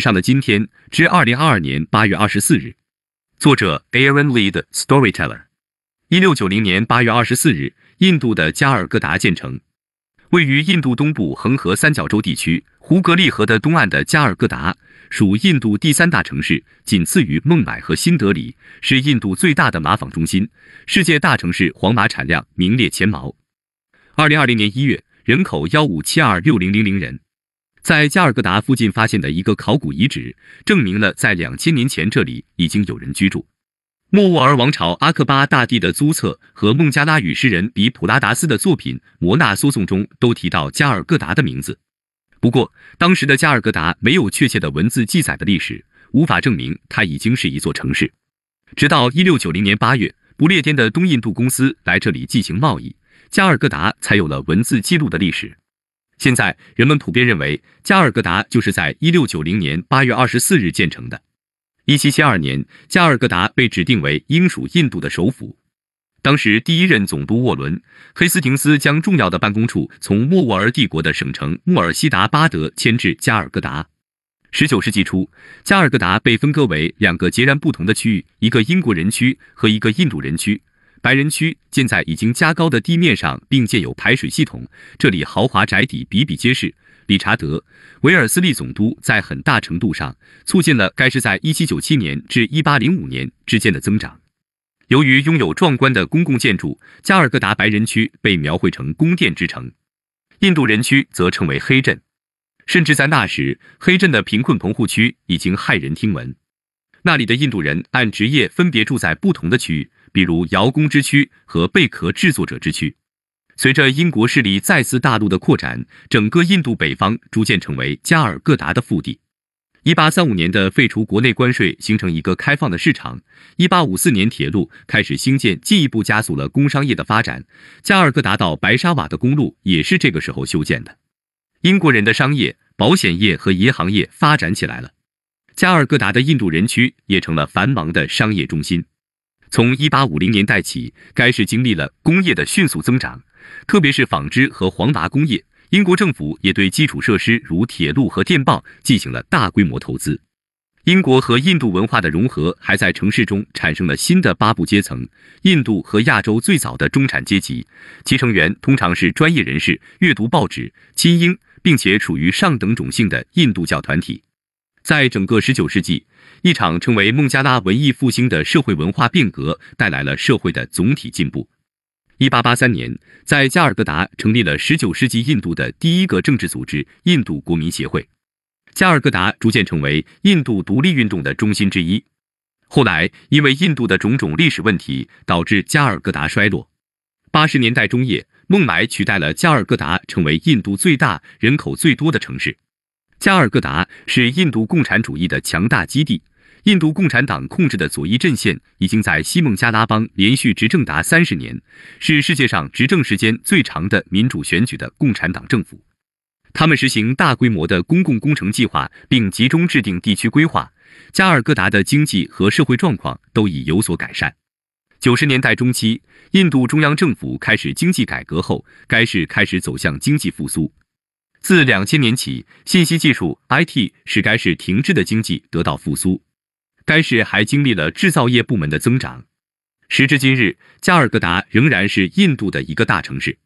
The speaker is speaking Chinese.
上的今天至二零二二年八月二十四日，作者 Aaron Lee 的 Storyteller。一六九零年八月二十四日，印度的加尔各答建成。位于印度东部恒河三角洲地区胡格利河的东岸的加尔各答，属印度第三大城市，仅次于孟买和新德里，是印度最大的马纺中心，世界大城市黄马产量名列前茅。二零二零年一月，人口幺五七二六零零零人。在加尔各答附近发现的一个考古遗址，证明了在两千年前这里已经有人居住。莫卧儿王朝阿克巴大帝的租册和孟加拉语诗人比普拉达斯的作品《摩纳梭颂》中都提到加尔各答的名字。不过，当时的加尔各答没有确切的文字记载的历史，无法证明它已经是一座城市。直到一六九零年八月，不列颠的东印度公司来这里进行贸易，加尔各答才有了文字记录的历史。现在人们普遍认为，加尔各答就是在一六九零年八月二十四日建成的。一七七二年，加尔各答被指定为英属印度的首府。当时第一任总督沃伦·黑斯廷斯将重要的办公处从莫卧儿帝国的省城穆尔西达巴德迁至加尔各答。十九世纪初，加尔各答被分割为两个截然不同的区域，一个英国人区和一个印度人区。白人区建在已经加高的地面上，并建有排水系统。这里豪华宅邸比比皆是。理查德·维尔斯利总督在很大程度上促进了该市在1797年至1805年之间的增长。由于拥有壮观的公共建筑，加尔各答白人区被描绘成宫殿之城，印度人区则称为黑镇。甚至在那时，黑镇的贫困棚户区已经骇人听闻。那里的印度人按职业分别住在不同的区域。比如窑工之区和贝壳制作者之区。随着英国势力再次大陆的扩展，整个印度北方逐渐成为加尔各答的腹地。一八三五年的废除国内关税，形成一个开放的市场。一八五四年铁路开始兴建，进一步加速了工商业的发展。加尔各答到白沙瓦的公路也是这个时候修建的。英国人的商业、保险业和银行业发展起来了，加尔各答的印度人区也成了繁忙的商业中心。从一八五零年代起，该市经历了工业的迅速增长，特别是纺织和黄麻工业。英国政府也对基础设施如铁路和电报进行了大规模投资。英国和印度文化的融合还在城市中产生了新的八部阶层：印度和亚洲最早的中产阶级，其成员通常是专业人士，阅读报纸、亲英，并且处于上等种姓的印度教团体。在整个十九世纪，一场称为孟加拉文艺复兴的社会文化变革带来了社会的总体进步。一八八三年，在加尔各答成立了十九世纪印度的第一个政治组织——印度国民协会。加尔各答逐渐成为印度独立运动的中心之一。后来，因为印度的种种历史问题，导致加尔各答衰落。八十年代中叶，孟买取代了加尔各答，成为印度最大、人口最多的城市。加尔各答是印度共产主义的强大基地。印度共产党控制的左翼阵线已经在西孟加拉邦连续执政达三十年，是世界上执政时间最长的民主选举的共产党政府。他们实行大规模的公共工程计划，并集中制定地区规划。加尔各答的经济和社会状况都已有所改善。九十年代中期，印度中央政府开始经济改革后，该市开始走向经济复苏。自两千年起，信息技术 IT 使该市停滞的经济得到复苏。该市还经历了制造业部门的增长。时至今日，加尔各答仍然是印度的一个大城市。